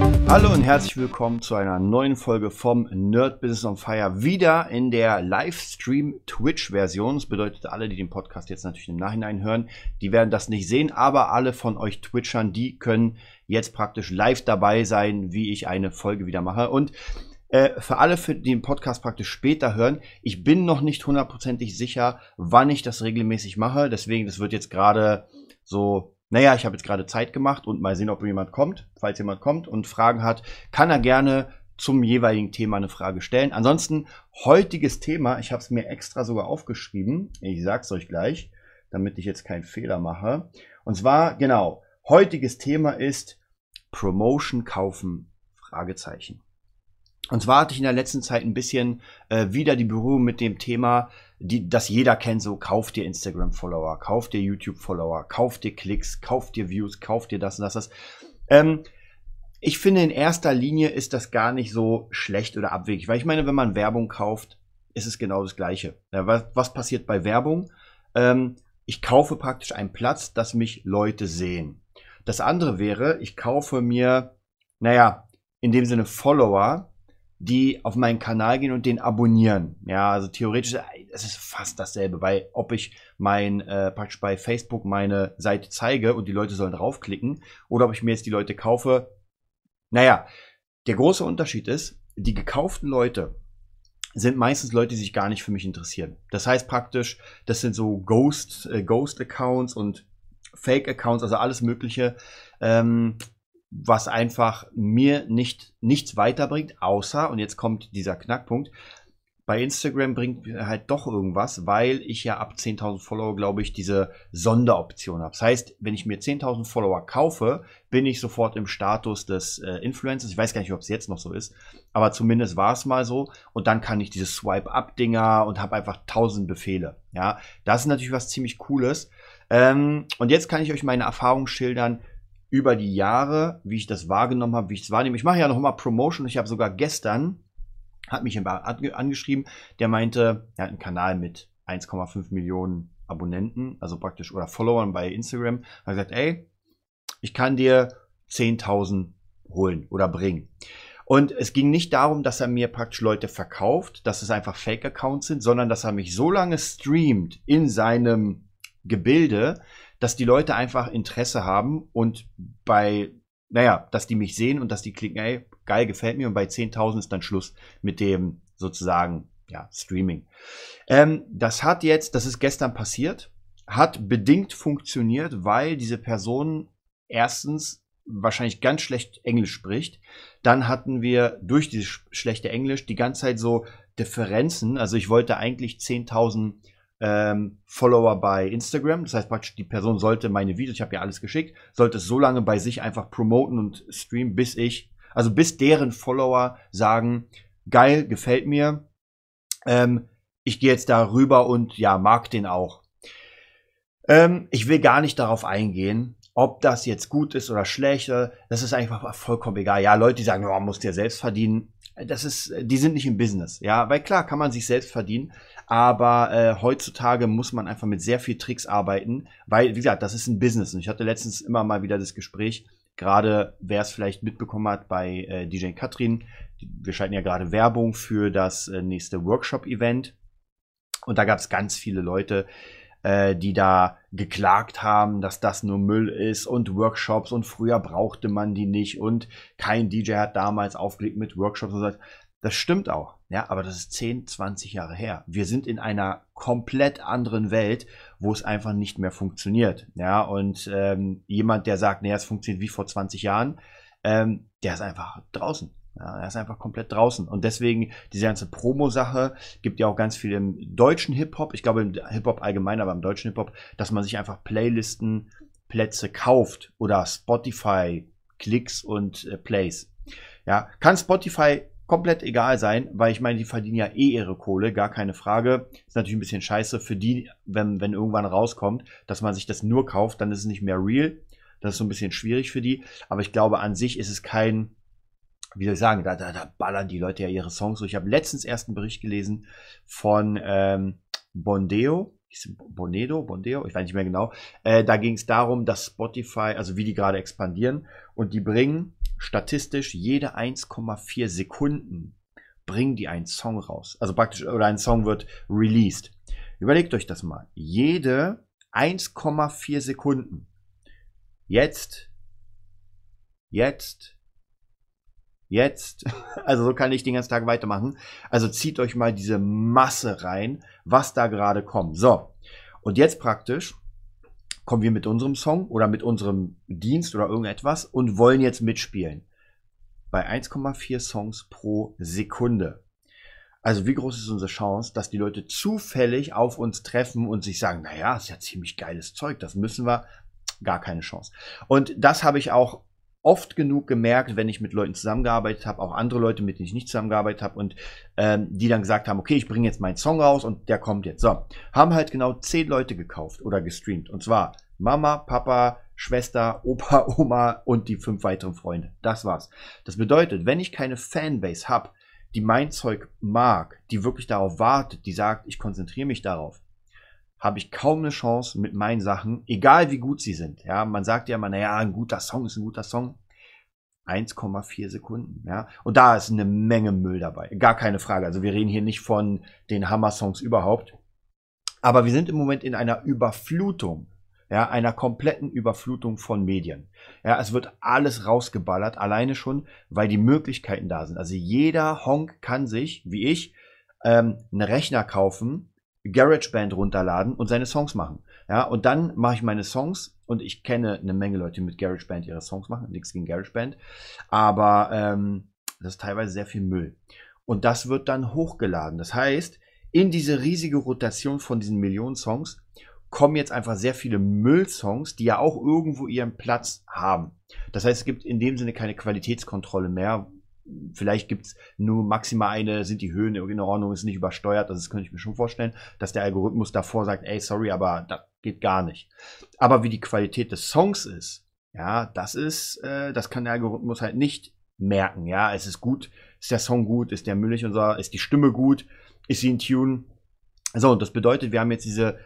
Hallo und herzlich willkommen zu einer neuen Folge vom Nerd Business on Fire. Wieder in der Livestream Twitch-Version. Das bedeutet, alle, die den Podcast jetzt natürlich im Nachhinein hören, die werden das nicht sehen, aber alle von euch Twitchern, die können jetzt praktisch live dabei sein, wie ich eine Folge wieder mache. Und äh, für alle, für die den Podcast praktisch später hören, ich bin noch nicht hundertprozentig sicher, wann ich das regelmäßig mache. Deswegen, das wird jetzt gerade so naja, ich habe jetzt gerade Zeit gemacht und mal sehen, ob jemand kommt. Falls jemand kommt und Fragen hat, kann er gerne zum jeweiligen Thema eine Frage stellen. Ansonsten, heutiges Thema, ich habe es mir extra sogar aufgeschrieben. Ich sage es euch gleich, damit ich jetzt keinen Fehler mache. Und zwar, genau, heutiges Thema ist Promotion kaufen? Fragezeichen. Und zwar hatte ich in der letzten Zeit ein bisschen äh, wieder die Berührung mit dem Thema, die, das jeder kennt, so kauf dir Instagram-Follower, kauf dir YouTube-Follower, kauf dir Klicks, kauf dir Views, kauf dir das und das. das. Ähm, ich finde, in erster Linie ist das gar nicht so schlecht oder abwegig, weil ich meine, wenn man Werbung kauft, ist es genau das Gleiche. Ja, was, was, passiert bei Werbung? Ähm, ich kaufe praktisch einen Platz, dass mich Leute sehen. Das andere wäre, ich kaufe mir, naja, in dem Sinne Follower, die auf meinen Kanal gehen und den abonnieren. Ja, also theoretisch, es ist fast dasselbe, weil ob ich mein, äh, praktisch bei Facebook meine Seite zeige und die Leute sollen draufklicken oder ob ich mir jetzt die Leute kaufe. Naja, der große Unterschied ist, die gekauften Leute sind meistens Leute, die sich gar nicht für mich interessieren. Das heißt praktisch, das sind so Ghost, äh, Ghost Accounts und Fake Accounts, also alles Mögliche. Ähm, was einfach mir nicht, nichts weiterbringt, außer, und jetzt kommt dieser Knackpunkt, bei Instagram bringt mir halt doch irgendwas, weil ich ja ab 10.000 Follower, glaube ich, diese Sonderoption habe. Das heißt, wenn ich mir 10.000 Follower kaufe, bin ich sofort im Status des äh, Influencers. Ich weiß gar nicht, ob es jetzt noch so ist, aber zumindest war es mal so. Und dann kann ich diese Swipe-Up-Dinger und habe einfach 1000 Befehle. Ja, das ist natürlich was ziemlich Cooles. Ähm, und jetzt kann ich euch meine Erfahrung schildern, über die Jahre, wie ich das wahrgenommen habe, wie ich es wahrnehme. Ich mache ja noch mal Promotion. Ich habe sogar gestern, hat mich angeschrieben, der meinte, er hat einen Kanal mit 1,5 Millionen Abonnenten, also praktisch, oder Followern bei Instagram. Hat gesagt, ey, ich kann dir 10.000 holen oder bringen. Und es ging nicht darum, dass er mir praktisch Leute verkauft, dass es einfach Fake-Accounts sind, sondern dass er mich so lange streamt in seinem Gebilde, dass die Leute einfach Interesse haben und bei, naja, dass die mich sehen und dass die klicken, ey, geil, gefällt mir und bei 10.000 ist dann Schluss mit dem sozusagen, ja, Streaming. Ähm, das hat jetzt, das ist gestern passiert, hat bedingt funktioniert, weil diese Person erstens wahrscheinlich ganz schlecht Englisch spricht. Dann hatten wir durch dieses schlechte Englisch die ganze Zeit so Differenzen. Also ich wollte eigentlich 10.000 ähm, Follower bei Instagram. Das heißt praktisch, die Person sollte meine Videos, ich habe ja alles geschickt, sollte es so lange bei sich einfach promoten und streamen, bis ich, also bis deren Follower sagen, geil, gefällt mir. Ähm, ich gehe jetzt da rüber und ja, mag den auch. Ähm, ich will gar nicht darauf eingehen, ob das jetzt gut ist oder schlecht. Das ist einfach vollkommen egal. Ja, Leute, die sagen, oh, musst dir selbst verdienen. Das ist, die sind nicht im Business. Ja, weil klar kann man sich selbst verdienen. Aber äh, heutzutage muss man einfach mit sehr viel Tricks arbeiten, weil, wie gesagt, das ist ein Business. Und ich hatte letztens immer mal wieder das Gespräch, gerade wer es vielleicht mitbekommen hat bei äh, DJ Katrin, wir schalten ja gerade Werbung für das äh, nächste Workshop-Event. Und da gab es ganz viele Leute, äh, die da geklagt haben, dass das nur Müll ist und Workshops und früher brauchte man die nicht und kein DJ hat damals aufgelegt mit Workshops und so. Das stimmt auch, ja, aber das ist 10, 20 Jahre her. Wir sind in einer komplett anderen Welt, wo es einfach nicht mehr funktioniert, ja, und ähm, jemand, der sagt, nee, es funktioniert wie vor 20 Jahren, ähm, der ist einfach draußen. Ja, er ist einfach komplett draußen. Und deswegen, diese ganze Promo-Sache gibt ja auch ganz viel im deutschen Hip-Hop, ich glaube im Hip-Hop allgemein, aber im deutschen Hip-Hop, dass man sich einfach Playlisten, Plätze kauft oder Spotify, Klicks und äh, Plays. Ja, kann Spotify komplett egal sein, weil ich meine, die verdienen ja eh ihre Kohle, gar keine Frage. Ist natürlich ein bisschen scheiße für die, wenn, wenn irgendwann rauskommt, dass man sich das nur kauft, dann ist es nicht mehr real. Das ist so ein bisschen schwierig für die. Aber ich glaube, an sich ist es kein, wie soll ich sagen, da, da, da ballern die Leute ja ihre Songs. So, ich habe letztens erst einen Bericht gelesen von ähm, Bondeo, Bonedo, Bondeo, ich weiß nicht mehr genau. Äh, da ging es darum, dass Spotify, also wie die gerade expandieren und die bringen statistisch jede 1,4 Sekunden bringen die einen Song raus. Also praktisch, oder ein Song wird released. Überlegt euch das mal. Jede 1,4 Sekunden. Jetzt, jetzt, jetzt. Also so kann ich den ganzen Tag weitermachen. Also zieht euch mal diese Masse rein, was da gerade kommt. So. Und jetzt praktisch kommen wir mit unserem Song oder mit unserem Dienst oder irgendetwas und wollen jetzt mitspielen. Bei 1,4 Songs pro Sekunde. Also wie groß ist unsere Chance, dass die Leute zufällig auf uns treffen und sich sagen, naja, ist ja ziemlich geiles Zeug, das müssen wir. Gar keine Chance. Und das habe ich auch oft genug gemerkt, wenn ich mit Leuten zusammengearbeitet habe, auch andere Leute, mit denen ich nicht zusammengearbeitet habe und ähm, die dann gesagt haben, okay, ich bringe jetzt meinen Song raus und der kommt jetzt. So, haben halt genau zehn Leute gekauft oder gestreamt. Und zwar Mama, Papa, Schwester, Opa, Oma und die fünf weiteren Freunde. Das war's. Das bedeutet, wenn ich keine Fanbase habe, die mein Zeug mag, die wirklich darauf wartet, die sagt, ich konzentriere mich darauf, habe ich kaum eine Chance mit meinen Sachen, egal wie gut sie sind. Ja, man sagt ja immer, naja, ein guter Song ist ein guter Song. 1,4 Sekunden, ja. Und da ist eine Menge Müll dabei. Gar keine Frage. Also wir reden hier nicht von den Hammer-Songs überhaupt. Aber wir sind im Moment in einer Überflutung, ja, einer kompletten Überflutung von Medien. Ja, es wird alles rausgeballert, alleine schon, weil die Möglichkeiten da sind. Also jeder Honk kann sich, wie ich, ähm, einen Rechner kaufen, GarageBand runterladen und seine Songs machen. Ja, und dann mache ich meine Songs und ich kenne eine Menge Leute, die mit GarageBand ihre Songs machen. Nichts gegen GarageBand. Aber ähm, das ist teilweise sehr viel Müll. Und das wird dann hochgeladen. Das heißt, in diese riesige Rotation von diesen Millionen Songs kommen jetzt einfach sehr viele Müllsongs, die ja auch irgendwo ihren Platz haben. Das heißt, es gibt in dem Sinne keine Qualitätskontrolle mehr, vielleicht gibt es nur maximal eine, sind die Höhen in Ordnung, ist nicht übersteuert. Das könnte ich mir schon vorstellen, dass der Algorithmus davor sagt, ey, sorry, aber das geht gar nicht. Aber wie die Qualität des Songs ist, ja, das ist, äh, das kann der Algorithmus halt nicht merken. Ja, es ist gut, ist der Song gut, ist der müllig und so, ist die Stimme gut, ist sie in Tune. So, und das bedeutet, wir haben jetzt diese,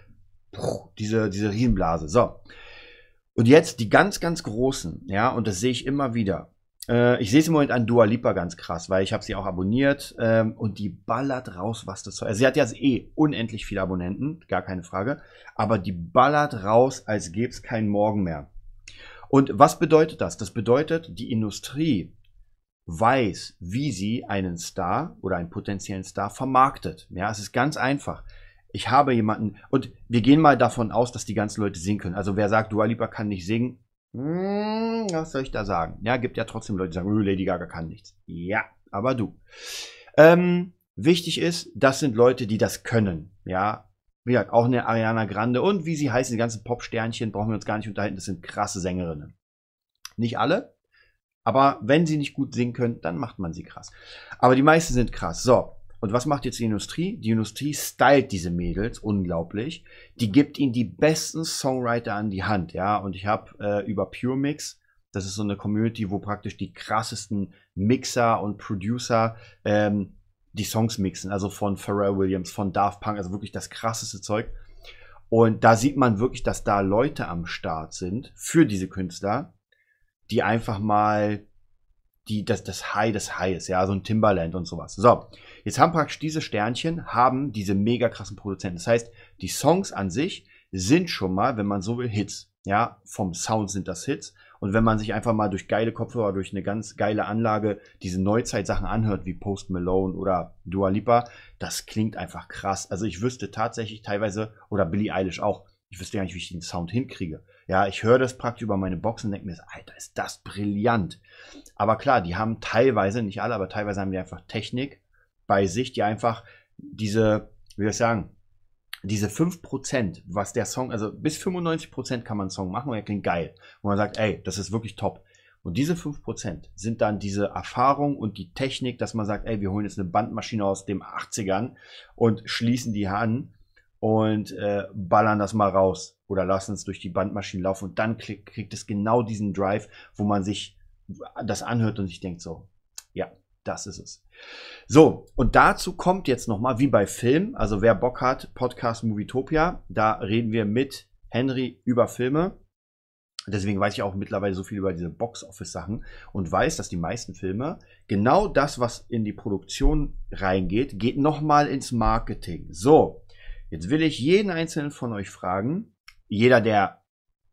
diese, diese Riesenblase. So. Und jetzt die ganz, ganz großen, ja, und das sehe ich immer wieder. Äh, ich sehe es im Moment an Dua Lipa ganz krass, weil ich habe sie auch abonniert ähm, und die ballert raus, was das soll. Also sie hat ja eh unendlich viele Abonnenten, gar keine Frage, aber die ballert raus, als gäbe es keinen Morgen mehr. Und was bedeutet das? Das bedeutet, die Industrie weiß, wie sie einen Star oder einen potenziellen Star vermarktet. Ja, es ist ganz einfach. Ich habe jemanden, und wir gehen mal davon aus, dass die ganzen Leute singen können. Also wer sagt, Dua Lipa kann nicht singen, hm, was soll ich da sagen? Ja, gibt ja trotzdem Leute, die sagen, Lady Gaga kann nichts. Ja, aber du. Ähm, wichtig ist, das sind Leute, die das können. Ja, wie gesagt, auch eine Ariana Grande und wie sie heißen, die ganzen Pop-Sternchen, brauchen wir uns gar nicht unterhalten, das sind krasse Sängerinnen. Nicht alle, aber wenn sie nicht gut singen können, dann macht man sie krass. Aber die meisten sind krass. So, und was macht jetzt die Industrie? Die Industrie stylt diese Mädels unglaublich. Die gibt ihnen die besten Songwriter an die Hand, ja. Und ich habe äh, über Pure Mix, das ist so eine Community, wo praktisch die krassesten Mixer und Producer ähm, die Songs mixen, also von Pharrell Williams, von Daft Punk, also wirklich das krasseste Zeug. Und da sieht man wirklich, dass da Leute am Start sind für diese Künstler, die einfach mal die, das, das High des Highs, ja, so ein Timberland und sowas. So, jetzt haben praktisch diese Sternchen, haben diese mega krassen Produzenten. Das heißt, die Songs an sich sind schon mal, wenn man so will, Hits. Ja, vom Sound sind das Hits. Und wenn man sich einfach mal durch geile Kopfhörer, durch eine ganz geile Anlage diese Neuzeit-Sachen anhört, wie Post Malone oder Dua Lipa, das klingt einfach krass. Also ich wüsste tatsächlich teilweise, oder Billie Eilish auch, ich wüsste gar nicht, wie ich den Sound hinkriege. Ja, ich höre das praktisch über meine Box und denke mir, Alter, ist das brillant. Aber klar, die haben teilweise, nicht alle, aber teilweise haben die einfach Technik bei sich, die einfach diese, wie soll ich sagen, diese 5%, was der Song, also bis 95% kann man einen Song machen und er klingt geil. Und man sagt, ey, das ist wirklich top. Und diese 5% sind dann diese Erfahrung und die Technik, dass man sagt, ey, wir holen jetzt eine Bandmaschine aus den 80ern und schließen die an und äh, ballern das mal raus oder lassen es durch die Bandmaschine laufen und dann krieg, kriegt es genau diesen Drive, wo man sich das anhört und sich denkt so, Das ist es. So, und dazu kommt jetzt nochmal, wie bei Film, also wer Bock hat, Podcast Movietopia, da reden wir mit Henry über Filme. Deswegen weiß ich auch mittlerweile so viel über diese Box-Office-Sachen und weiß, dass die meisten Filme genau das, was in die Produktion reingeht, geht nochmal ins Marketing. So, jetzt will ich jeden einzelnen von euch fragen, jeder, der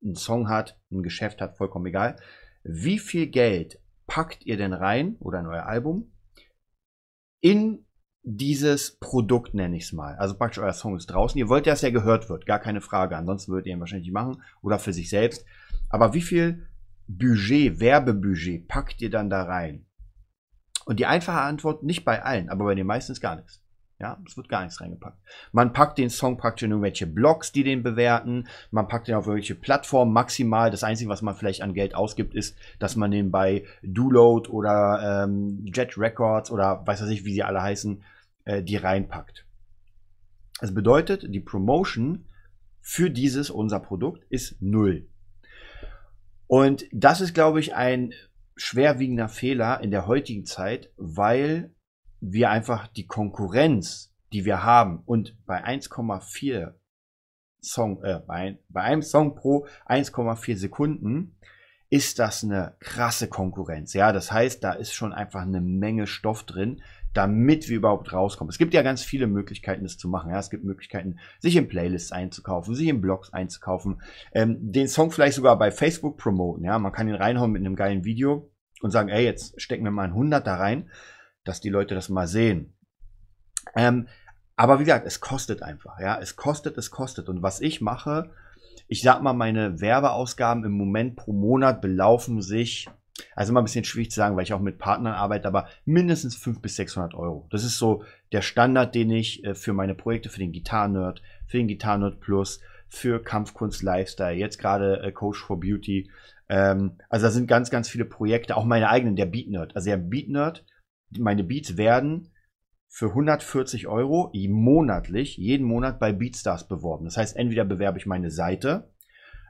einen Song hat, ein Geschäft hat, vollkommen egal, wie viel Geld packt ihr denn rein oder in euer Album in dieses Produkt, nenne ich es mal. Also praktisch euer Song ist draußen. Ihr wollt ja, dass er gehört wird, gar keine Frage. Ansonsten würdet ihr ihn wahrscheinlich nicht machen oder für sich selbst. Aber wie viel Budget, Werbebudget packt ihr dann da rein? Und die einfache Antwort, nicht bei allen, aber bei den meisten ist gar nichts. Ja, es wird gar nichts reingepackt. Man packt den Song praktisch in irgendwelche Blogs, die den bewerten. Man packt den auf irgendwelche Plattformen maximal. Das Einzige, was man vielleicht an Geld ausgibt, ist, dass man den bei Download oder ähm, Jet Records oder weiß was ich, wie sie alle heißen, äh, die reinpackt. Das bedeutet, die Promotion für dieses, unser Produkt, ist null. Und das ist, glaube ich, ein schwerwiegender Fehler in der heutigen Zeit, weil wir einfach die Konkurrenz, die wir haben und bei 1,4 Song, äh, bei, bei einem Song pro 1,4 Sekunden ist das eine krasse Konkurrenz. Ja, das heißt, da ist schon einfach eine Menge Stoff drin, damit wir überhaupt rauskommen. Es gibt ja ganz viele Möglichkeiten, das zu machen. Ja, es gibt Möglichkeiten, sich in Playlists einzukaufen, sich in Blogs einzukaufen, ähm, den Song vielleicht sogar bei Facebook promoten. Ja, man kann ihn reinhauen mit einem geilen Video und sagen, ey, jetzt stecken wir mal ein 100 da rein dass die Leute das mal sehen. Ähm, aber wie gesagt, es kostet einfach, ja, es kostet, es kostet. Und was ich mache, ich sag mal, meine Werbeausgaben im Moment pro Monat belaufen sich, also immer ein bisschen schwierig zu sagen, weil ich auch mit Partnern arbeite, aber mindestens 500 bis 600 Euro. Das ist so der Standard, den ich äh, für meine Projekte, für den Gitarren-Nerd, für den Gitarren-Nerd Plus, für Kampfkunst Lifestyle, jetzt gerade äh, Coach for Beauty. Ähm, also da sind ganz, ganz viele Projekte, auch meine eigenen, der Beat Nerd. Also der Beat Nerd meine Beats werden für 140 Euro monatlich, jeden Monat bei Beatstars beworben. Das heißt, entweder bewerbe ich meine Seite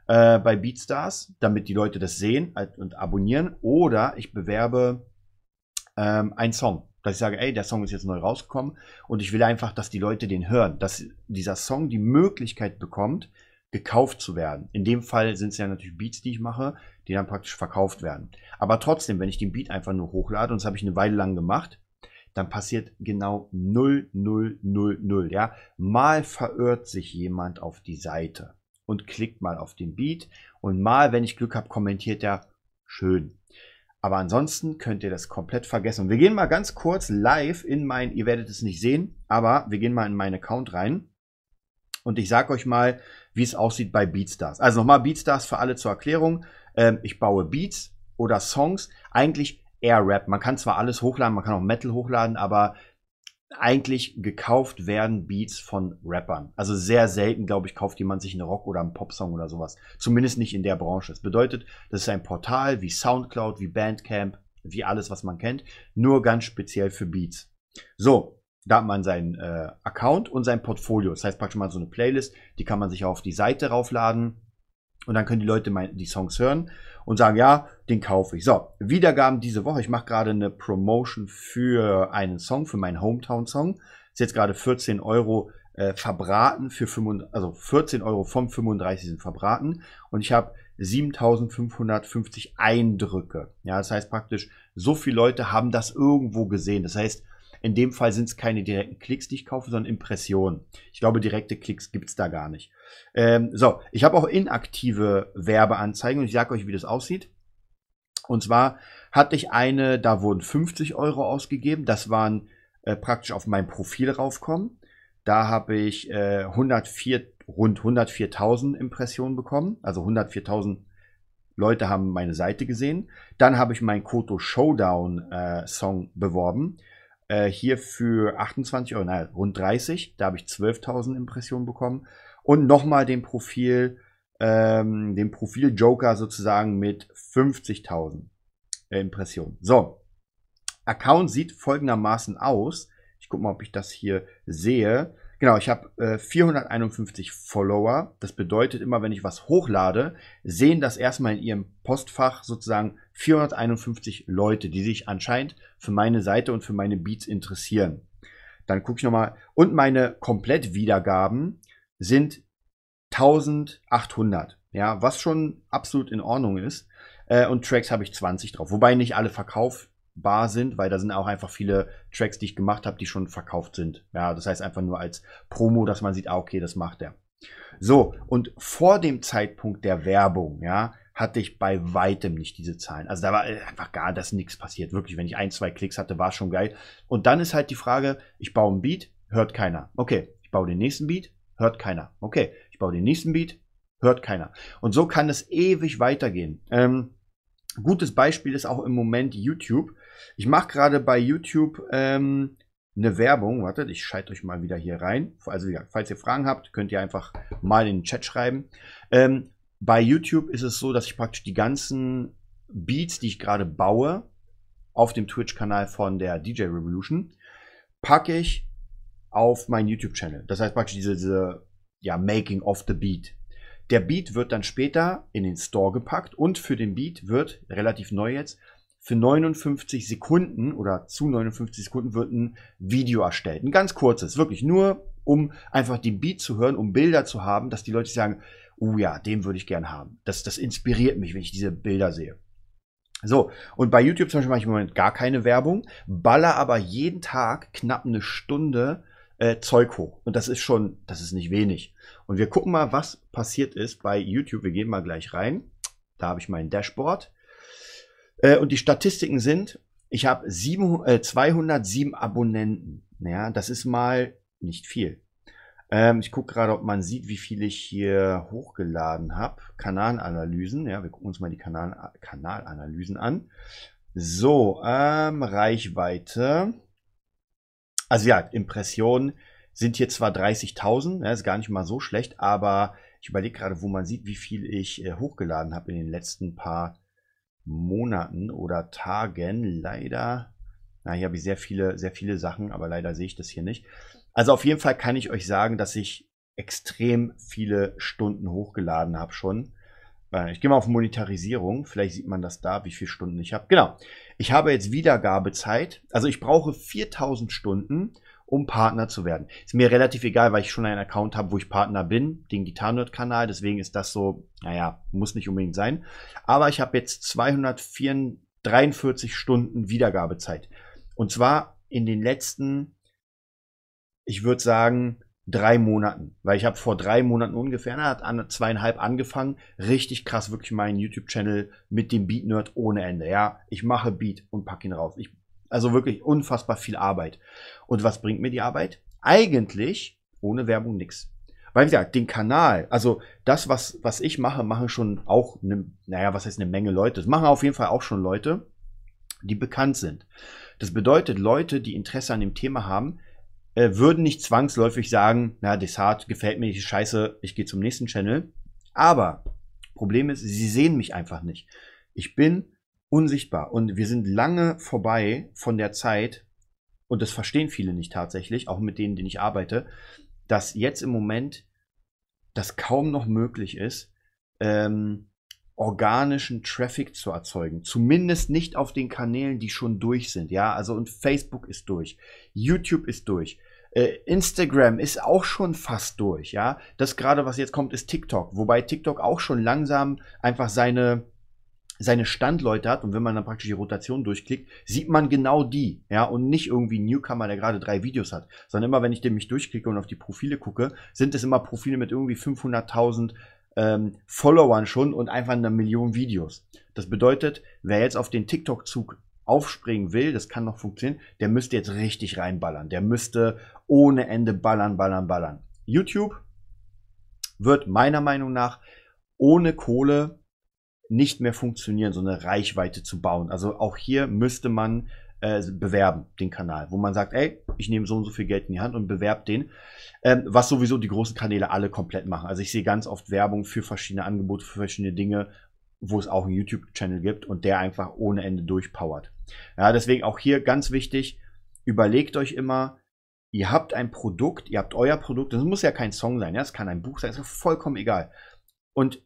äh, bei Beatstars, damit die Leute das sehen und abonnieren, oder ich bewerbe ähm, einen Song. Dass ich sage, ey, der Song ist jetzt neu rausgekommen und ich will einfach, dass die Leute den hören, dass dieser Song die Möglichkeit bekommt, gekauft zu werden. In dem Fall sind es ja natürlich Beats, die ich mache, die dann praktisch verkauft werden. Aber trotzdem, wenn ich den Beat einfach nur hochlade, und das habe ich eine Weile lang gemacht, dann passiert genau 0, 0, 0, 0. Ja? Mal verirrt sich jemand auf die Seite und klickt mal auf den Beat und mal, wenn ich Glück habe, kommentiert er schön. Aber ansonsten könnt ihr das komplett vergessen. Und wir gehen mal ganz kurz live in mein, ihr werdet es nicht sehen, aber wir gehen mal in meinen Account rein. Und ich sage euch mal, wie es aussieht bei Beatstars. Also nochmal Beatstars für alle zur Erklärung. Ähm, ich baue Beats oder Songs, eigentlich eher Rap. Man kann zwar alles hochladen, man kann auch Metal hochladen, aber eigentlich gekauft werden Beats von Rappern. Also sehr selten, glaube ich, kauft jemand sich einen Rock- oder einen Popsong oder sowas. Zumindest nicht in der Branche. Das bedeutet, das ist ein Portal wie Soundcloud, wie Bandcamp, wie alles, was man kennt, nur ganz speziell für Beats. So, da hat man seinen äh, Account und sein Portfolio. Das heißt praktisch mal so eine Playlist, die kann man sich auf die Seite raufladen und dann können die Leute mein, die Songs hören und sagen, ja, den kaufe ich. So, Wiedergaben diese Woche. Ich mache gerade eine Promotion für einen Song, für meinen Hometown-Song. Ist jetzt gerade 14 Euro äh, verbraten für 35, also 14 Euro vom 35 sind verbraten und ich habe 7550 Eindrücke. Ja, das heißt praktisch, so viele Leute haben das irgendwo gesehen. Das heißt, in dem Fall sind es keine direkten Klicks, die ich kaufe, sondern Impressionen. Ich glaube, direkte Klicks gibt es da gar nicht. Ähm, so, ich habe auch inaktive Werbeanzeigen und ich sage euch, wie das aussieht. Und zwar hatte ich eine, da wurden 50 Euro ausgegeben. Das waren äh, praktisch auf mein Profil raufkommen. Da habe ich äh, 104, rund 104.000 Impressionen bekommen. Also 104.000 Leute haben meine Seite gesehen. Dann habe ich meinen Koto Showdown äh, Song beworben. Äh, hier für 28 Euro, naja, rund 30. Da habe ich 12.000 Impressionen bekommen. Und nochmal den Profil, ähm, den Profil Joker sozusagen mit 50.000 äh, Impressionen. So. Account sieht folgendermaßen aus. Ich gucke mal, ob ich das hier sehe. Genau, ich habe äh, 451 Follower. Das bedeutet immer, wenn ich was hochlade, sehen das erstmal in ihrem Postfach sozusagen 451 Leute, die sich anscheinend für meine Seite und für meine Beats interessieren. Dann gucke ich nochmal. Und meine Komplettwiedergaben sind 1800. Ja, was schon absolut in Ordnung ist. Äh, und Tracks habe ich 20 drauf. Wobei nicht alle verkauft bar sind, weil da sind auch einfach viele Tracks, die ich gemacht habe, die schon verkauft sind. Ja, das heißt einfach nur als Promo, dass man sieht, ah, okay, das macht er. So, und vor dem Zeitpunkt der Werbung, ja, hatte ich bei weitem nicht diese Zahlen. Also da war einfach gar, dass nichts passiert. Wirklich, wenn ich ein, zwei Klicks hatte, war schon geil. Und dann ist halt die Frage, ich baue einen Beat, hört keiner. Okay, ich baue den nächsten Beat, hört keiner. Okay, ich baue den nächsten Beat, hört keiner. Und so kann es ewig weitergehen. Ähm, gutes Beispiel ist auch im Moment YouTube. Ich mache gerade bei YouTube ähm, eine Werbung. Wartet, ich schalte euch mal wieder hier rein. Also, falls ihr Fragen habt, könnt ihr einfach mal in den Chat schreiben. Ähm, bei YouTube ist es so, dass ich praktisch die ganzen Beats, die ich gerade baue, auf dem Twitch-Kanal von der DJ Revolution, packe ich auf meinen YouTube-Channel. Das heißt praktisch diese, diese ja, Making of the Beat. Der Beat wird dann später in den Store gepackt und für den Beat wird, relativ neu jetzt, für 59 Sekunden oder zu 59 Sekunden wird ein Video erstellt. Ein ganz kurzes, wirklich nur, um einfach den Beat zu hören, um Bilder zu haben, dass die Leute sagen, oh ja, den würde ich gern haben. Das, das inspiriert mich, wenn ich diese Bilder sehe. So, und bei YouTube zum Beispiel mache ich im Moment gar keine Werbung, baller aber jeden Tag knapp eine Stunde äh, Zeug hoch. Und das ist schon, das ist nicht wenig. Und wir gucken mal, was passiert ist bei YouTube. Wir gehen mal gleich rein. Da habe ich mein Dashboard. Äh, und die Statistiken sind, ich habe äh, 207 Abonnenten. Ja, das ist mal nicht viel. Ähm, ich gucke gerade, ob man sieht, wie viel ich hier hochgeladen habe. Kanalanalysen. Ja, wir gucken uns mal die Kanal Kanalanalysen an. So, ähm, Reichweite. Also ja, Impressionen sind hier zwar 30.000, ja, ist gar nicht mal so schlecht, aber ich überlege gerade, wo man sieht, wie viel ich äh, hochgeladen habe in den letzten paar Monaten oder Tagen. Leider, na, hier habe ich sehr viele, sehr viele Sachen, aber leider sehe ich das hier nicht. Also auf jeden Fall kann ich euch sagen, dass ich extrem viele Stunden hochgeladen habe schon. Äh, ich gehe mal auf Monetarisierung. Vielleicht sieht man das da, wie viele Stunden ich habe. Genau. Ich habe jetzt Wiedergabezeit. Also ich brauche 4000 Stunden, um Partner zu werden. Ist mir relativ egal, weil ich schon einen Account habe, wo ich Partner bin, den Gitarrenerd-Kanal. Deswegen ist das so, naja, muss nicht unbedingt sein. Aber ich habe jetzt 243 Stunden Wiedergabezeit. Und zwar in den letzten, ich würde sagen, drei Monaten, weil ich habe vor drei Monaten ungefähr, na, hat an, zweieinhalb angefangen, richtig krass wirklich meinen YouTube-Channel mit dem Beat Nerd ohne Ende. Ja, ich mache Beat und packe ihn rauf. Ich, also wirklich unfassbar viel Arbeit. Und was bringt mir die Arbeit? Eigentlich ohne Werbung nix. Weil wie gesagt, den Kanal, also das, was, was ich mache, machen schon auch, eine, naja, was heißt eine Menge Leute. Das machen auf jeden Fall auch schon Leute, die bekannt sind. Das bedeutet, Leute, die Interesse an dem Thema haben, äh, würden nicht zwangsläufig sagen, na, Desart gefällt mir nicht, scheiße, ich gehe zum nächsten Channel. Aber Problem ist, sie sehen mich einfach nicht. Ich bin unsichtbar und wir sind lange vorbei von der Zeit, und das verstehen viele nicht tatsächlich, auch mit denen, denen ich arbeite, dass jetzt im Moment das kaum noch möglich ist, ähm, organischen Traffic zu erzeugen. Zumindest nicht auf den Kanälen, die schon durch sind. Ja, also und Facebook ist durch, YouTube ist durch. Äh, Instagram ist auch schon fast durch, ja. Das gerade, was jetzt kommt, ist TikTok. Wobei TikTok auch schon langsam einfach seine, seine Standleute hat und wenn man dann praktisch die Rotation durchklickt, sieht man genau die, ja, und nicht irgendwie Newcomer, der gerade drei Videos hat, sondern immer, wenn ich den mich durchklicke und auf die Profile gucke, sind es immer Profile mit irgendwie 500.000 ähm, Followern schon und einfach eine Million Videos. Das bedeutet, wer jetzt auf den TikTok-Zug aufspringen will, das kann noch funktionieren, der müsste jetzt richtig reinballern. Der müsste ohne Ende ballern, ballern, ballern. YouTube wird meiner Meinung nach ohne Kohle nicht mehr funktionieren, so eine Reichweite zu bauen. Also auch hier müsste man äh, bewerben, den Kanal, wo man sagt, ey, ich nehme so und so viel Geld in die Hand und bewerbe den, ähm, was sowieso die großen Kanäle alle komplett machen. Also ich sehe ganz oft Werbung für verschiedene Angebote, für verschiedene Dinge, wo es auch einen YouTube-Channel gibt und der einfach ohne Ende durchpowert. Ja, deswegen auch hier ganz wichtig, überlegt euch immer, ihr habt ein Produkt, ihr habt euer Produkt, das muss ja kein Song sein, ja, es kann ein Buch sein, ist vollkommen egal. Und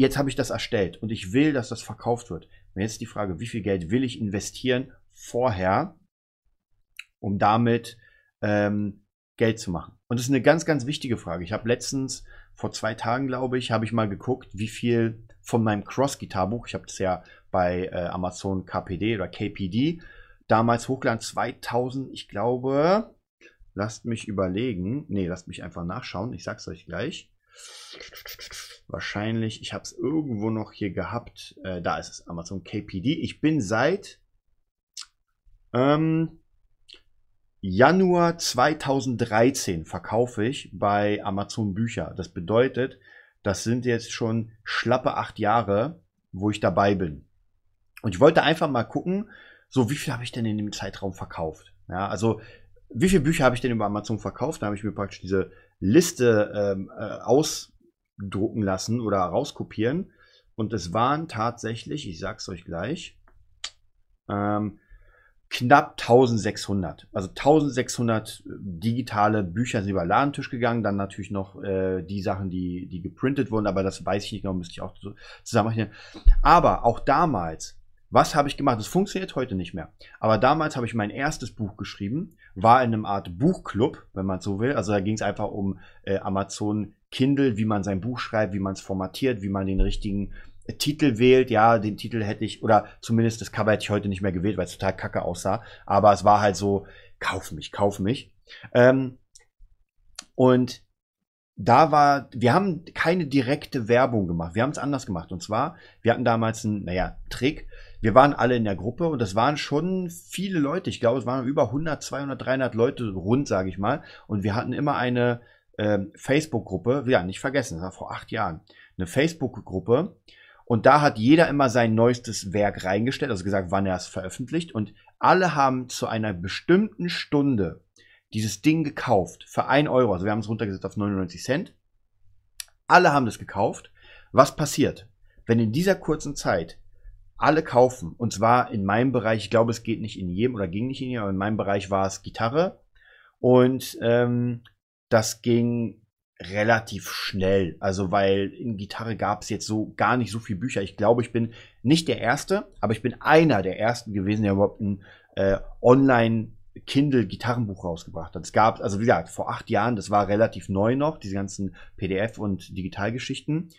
jetzt habe ich das erstellt und ich will, dass das verkauft wird. Und jetzt die Frage, wie viel Geld will ich investieren vorher, um damit ähm, Geld zu machen? Und das ist eine ganz, ganz wichtige Frage. Ich habe letztens, vor zwei Tagen, glaube ich, habe ich mal geguckt, wie viel von meinem Cross-Gitarbuch, ich habe das ja bei äh, Amazon KPD oder KPD, damals hochgeladen, 2000, ich glaube, lasst mich überlegen, nee, lasst mich einfach nachschauen, ich sag's euch gleich. Wahrscheinlich, ich habe es irgendwo noch hier gehabt, äh, da ist es, Amazon KPD. Ich bin seit ähm, Januar 2013 verkaufe ich bei Amazon Bücher. Das bedeutet, das sind jetzt schon schlappe acht Jahre, wo ich dabei bin. Und ich wollte einfach mal gucken, so wie viel habe ich denn in dem Zeitraum verkauft? Ja, also wie viele Bücher habe ich denn über Amazon verkauft? Da habe ich mir praktisch diese Liste ähm, äh, ausdrucken lassen oder rauskopieren. Und es waren tatsächlich, ich sag's euch gleich, ähm, knapp 1600. Also 1600 digitale Bücher sind über den Ladentisch gegangen. Dann natürlich noch äh, die Sachen, die, die geprintet wurden, aber das weiß ich nicht genau, müsste ich auch zusammenrechnen. Aber auch damals, was habe ich gemacht? Das funktioniert heute nicht mehr. Aber damals habe ich mein erstes Buch geschrieben, war in einem Art Buchclub, wenn man so will. Also da ging es einfach um äh, Amazon Kindle, wie man sein Buch schreibt, wie man es formatiert, wie man den richtigen Titel wählt, ja, den Titel hätte ich, oder zumindest das Cover hätte ich heute nicht mehr gewählt, weil es total kacke aussah. Aber es war halt so, kauf mich, kauf mich. Ähm, und da war, wir haben keine direkte Werbung gemacht. Wir haben es anders gemacht. Und zwar, wir hatten damals einen, naja, Trick. Wir waren alle in der Gruppe und das waren schon viele Leute. Ich glaube, es waren über 100, 200, 300 Leute rund, sage ich mal. Und wir hatten immer eine äh, Facebook-Gruppe, ja, nicht vergessen, das war vor acht Jahren, eine Facebook-Gruppe, und da hat jeder immer sein neuestes Werk reingestellt, also gesagt, wann er es veröffentlicht. Und alle haben zu einer bestimmten Stunde dieses Ding gekauft für 1 Euro. Also wir haben es runtergesetzt auf 99 Cent. Alle haben das gekauft. Was passiert, wenn in dieser kurzen Zeit alle kaufen? Und zwar in meinem Bereich, ich glaube, es geht nicht in jedem oder ging nicht in jedem, aber in meinem Bereich war es Gitarre. Und ähm, das ging relativ schnell. Also, weil in Gitarre gab es jetzt so gar nicht so viele Bücher. Ich glaube, ich bin nicht der Erste, aber ich bin einer der Ersten gewesen, der überhaupt ein äh, Online- Kindle-Gitarrenbuch rausgebracht hat. Es gab, also wie gesagt, vor acht Jahren, das war relativ neu noch, diese ganzen PDF- und Digitalgeschichten.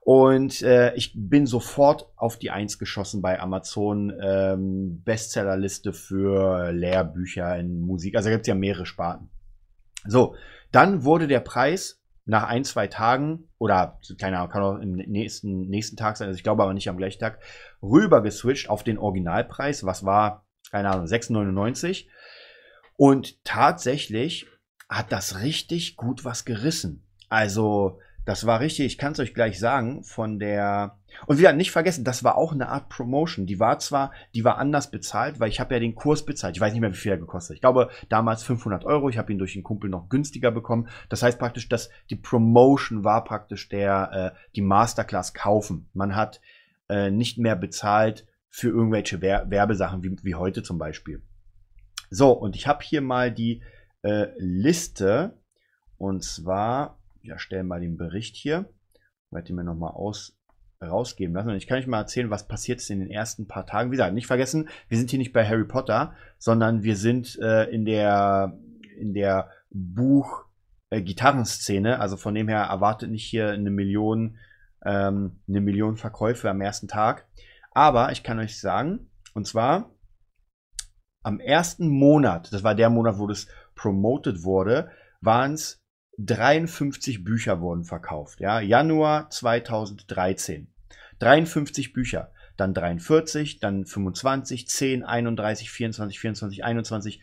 Und äh, ich bin sofort auf die Eins geschossen bei Amazon ähm, Bestsellerliste für Lehrbücher in Musik. Also da gibt es ja mehrere Sparten. So, dann wurde der Preis nach ein, zwei Tagen oder keine Ahnung, kann auch im nächsten, nächsten Tag sein, also ich glaube aber nicht am gleichen Tag, rüber geswitcht auf den Originalpreis, was war, keine Ahnung, 6,99. Und tatsächlich hat das richtig gut was gerissen. Also das war richtig, ich kann es euch gleich sagen, von der. Und wieder nicht vergessen, das war auch eine Art Promotion. Die war zwar, die war anders bezahlt, weil ich habe ja den Kurs bezahlt. Ich weiß nicht mehr, wie viel er gekostet hat. Ich glaube, damals 500 Euro. Ich habe ihn durch den Kumpel noch günstiger bekommen. Das heißt praktisch, dass die Promotion war praktisch der, äh, die Masterclass kaufen. Man hat äh, nicht mehr bezahlt für irgendwelche Wer Werbesachen, wie, wie heute zum Beispiel. So, und ich habe hier mal die äh, Liste. Und zwar ich erstelle mal den Bericht hier. Werde ihn mir nochmal aus, rausgeben lassen. Und ich kann euch mal erzählen, was passiert ist in den ersten paar Tagen. Wie gesagt, nicht vergessen, wir sind hier nicht bei Harry Potter, sondern wir sind äh, in der, in der Buch- äh. Also von dem her erwartet nicht hier eine Million, ähm, eine Million Verkäufe am ersten Tag. Aber ich kann euch sagen, und zwar am ersten Monat, das war der Monat, wo das promoted wurde, waren es 53 Bücher wurden verkauft. Ja, Januar 2013. 53 Bücher. Dann 43, dann 25, 10, 31, 24, 24, 21,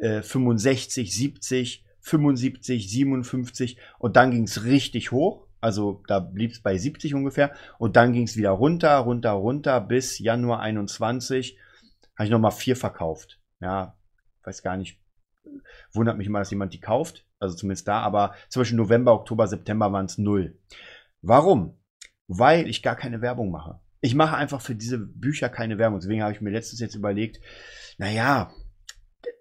äh, 65, 70, 75, 57 und dann ging es richtig hoch. Also da blieb es bei 70 ungefähr und dann ging es wieder runter, runter, runter bis Januar 21 habe ich nochmal vier verkauft. Ja, weiß gar nicht. Wundert mich immer, dass jemand die kauft. Also zumindest da, aber Beispiel November, Oktober, September waren es null. Warum? Weil ich gar keine Werbung mache. Ich mache einfach für diese Bücher keine Werbung. Deswegen habe ich mir letztens jetzt überlegt, naja,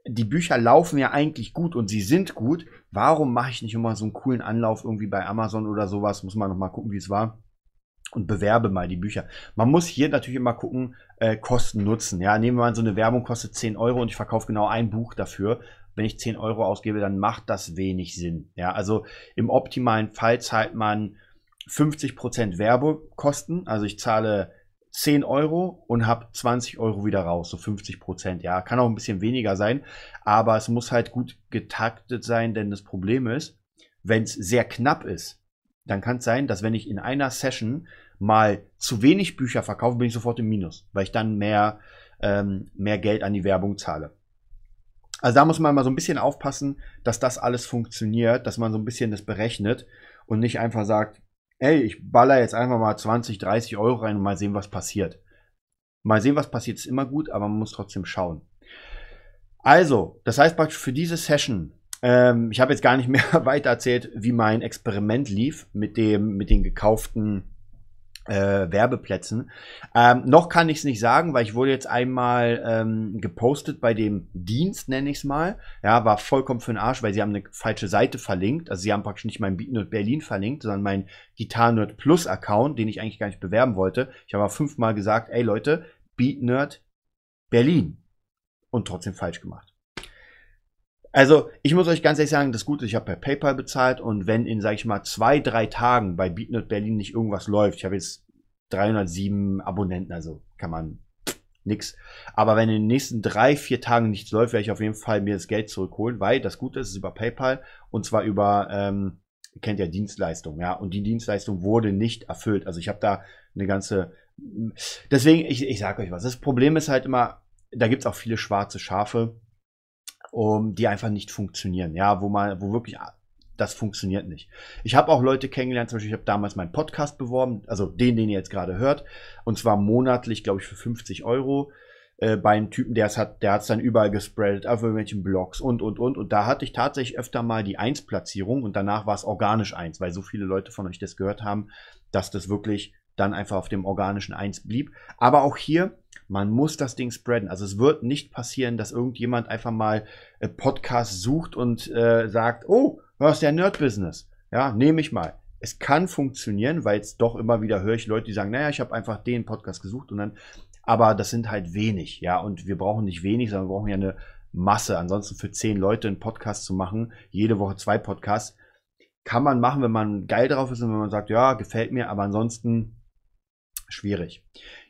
die Bücher laufen ja eigentlich gut und sie sind gut. Warum mache ich nicht immer so einen coolen Anlauf irgendwie bei Amazon oder sowas? Muss man noch mal gucken, wie es war und bewerbe mal die Bücher. Man muss hier natürlich immer gucken, äh, Kosten nutzen. Ja, nehmen wir mal so eine Werbung kostet 10 Euro und ich verkaufe genau ein Buch dafür. Wenn ich 10 Euro ausgebe, dann macht das wenig Sinn. Ja, also im optimalen Fall zahlt man 50% Werbekosten. Also ich zahle 10 Euro und habe 20 Euro wieder raus, so 50 Prozent. Ja, kann auch ein bisschen weniger sein, aber es muss halt gut getaktet sein, denn das Problem ist, wenn es sehr knapp ist, dann kann es sein, dass wenn ich in einer Session mal zu wenig Bücher verkaufe, bin ich sofort im Minus, weil ich dann mehr, ähm, mehr Geld an die Werbung zahle. Also da muss man mal so ein bisschen aufpassen, dass das alles funktioniert, dass man so ein bisschen das berechnet und nicht einfach sagt, ey, ich baller jetzt einfach mal 20, 30 Euro rein und mal sehen, was passiert. Mal sehen, was passiert, ist immer gut, aber man muss trotzdem schauen. Also, das heißt praktisch für diese Session, ähm, ich habe jetzt gar nicht mehr weiter erzählt, wie mein Experiment lief mit dem, mit den gekauften äh, Werbeplätzen. Ähm, noch kann ich es nicht sagen, weil ich wurde jetzt einmal ähm, gepostet bei dem Dienst, nenne ich es mal. Ja, war vollkommen für den Arsch, weil sie haben eine falsche Seite verlinkt. Also sie haben praktisch nicht mein Beatnerd Berlin verlinkt, sondern mein Gitarrenerd Plus Account, den ich eigentlich gar nicht bewerben wollte. Ich habe fünfmal gesagt, ey Leute, Beatnerd Berlin. Und trotzdem falsch gemacht. Also, ich muss euch ganz ehrlich sagen, das Gute ist, ich habe per PayPal bezahlt und wenn in, sag ich mal, zwei, drei Tagen bei BeatNet Berlin nicht irgendwas läuft, ich habe jetzt 307 Abonnenten, also kann man nix. Aber wenn in den nächsten drei, vier Tagen nichts läuft, werde ich auf jeden Fall mir das Geld zurückholen, weil das Gute ist, es ist über PayPal und zwar über, ähm, ihr kennt ja Dienstleistung, ja, und die Dienstleistung wurde nicht erfüllt. Also ich habe da eine ganze, deswegen, ich, ich sage euch was, das Problem ist halt immer, da gibt's auch viele schwarze Schafe um, die einfach nicht funktionieren. Ja, wo man, wo wirklich das funktioniert nicht. Ich habe auch Leute kennengelernt, zum Beispiel, ich habe damals meinen Podcast beworben, also den, den ihr jetzt gerade hört, und zwar monatlich, glaube ich, für 50 Euro äh, bei einem Typen, der es hat, der hat es dann überall gespreadet, auf irgendwelchen Blogs und, und, und. Und da hatte ich tatsächlich öfter mal die 1-Platzierung und danach war es organisch 1, weil so viele Leute von euch das gehört haben, dass das wirklich dann einfach auf dem organischen 1 blieb. Aber auch hier, man muss das Ding spreaden. Also es wird nicht passieren, dass irgendjemand einfach mal äh, Podcast sucht und äh, sagt, oh, hörst ja Nerd-Business. Ja, nehme ich mal. Es kann funktionieren, weil jetzt doch immer wieder höre ich Leute, die sagen, naja, ich habe einfach den Podcast gesucht und dann, aber das sind halt wenig, ja, und wir brauchen nicht wenig, sondern wir brauchen ja eine Masse. Ansonsten für zehn Leute einen Podcast zu machen, jede Woche zwei Podcasts, kann man machen, wenn man geil drauf ist und wenn man sagt, ja, gefällt mir, aber ansonsten schwierig.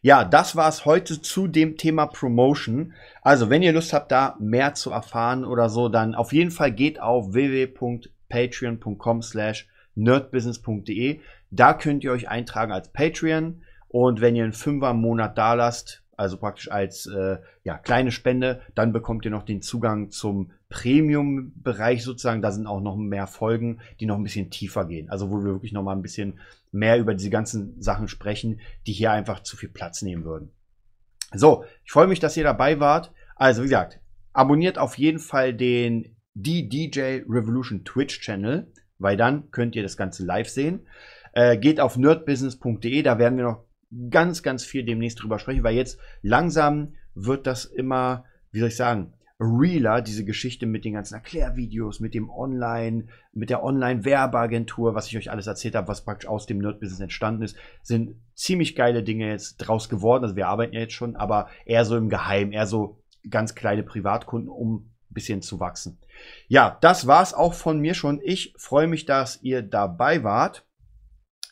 Ja, das war's heute zu dem Thema Promotion. Also, wenn ihr Lust habt, da mehr zu erfahren oder so, dann auf jeden Fall geht auf www.patreon.com slash nerdbusiness.de. Da könnt ihr euch eintragen als Patreon. Und wenn ihr einen Fünfer im Monat da lasst, also praktisch als äh, ja, kleine Spende, dann bekommt ihr noch den Zugang zum Premium-Bereich sozusagen. Da sind auch noch mehr Folgen, die noch ein bisschen tiefer gehen. Also wo wir wirklich noch mal ein bisschen mehr über diese ganzen Sachen sprechen, die hier einfach zu viel Platz nehmen würden. So, ich freue mich, dass ihr dabei wart. Also, wie gesagt, abonniert auf jeden Fall den DJ Revolution Twitch Channel, weil dann könnt ihr das Ganze live sehen. Äh, geht auf nerdbusiness.de, da werden wir noch ganz, ganz viel demnächst drüber sprechen, weil jetzt langsam wird das immer, wie soll ich sagen, realer, diese Geschichte mit den ganzen Erklärvideos, mit dem Online, mit der Online-Werbeagentur, was ich euch alles erzählt habe, was praktisch aus dem Nerd-Business entstanden ist, sind ziemlich geile Dinge jetzt draus geworden. Also wir arbeiten ja jetzt schon, aber eher so im Geheim, eher so ganz kleine Privatkunden, um ein bisschen zu wachsen. Ja, das war's auch von mir schon. Ich freue mich, dass ihr dabei wart.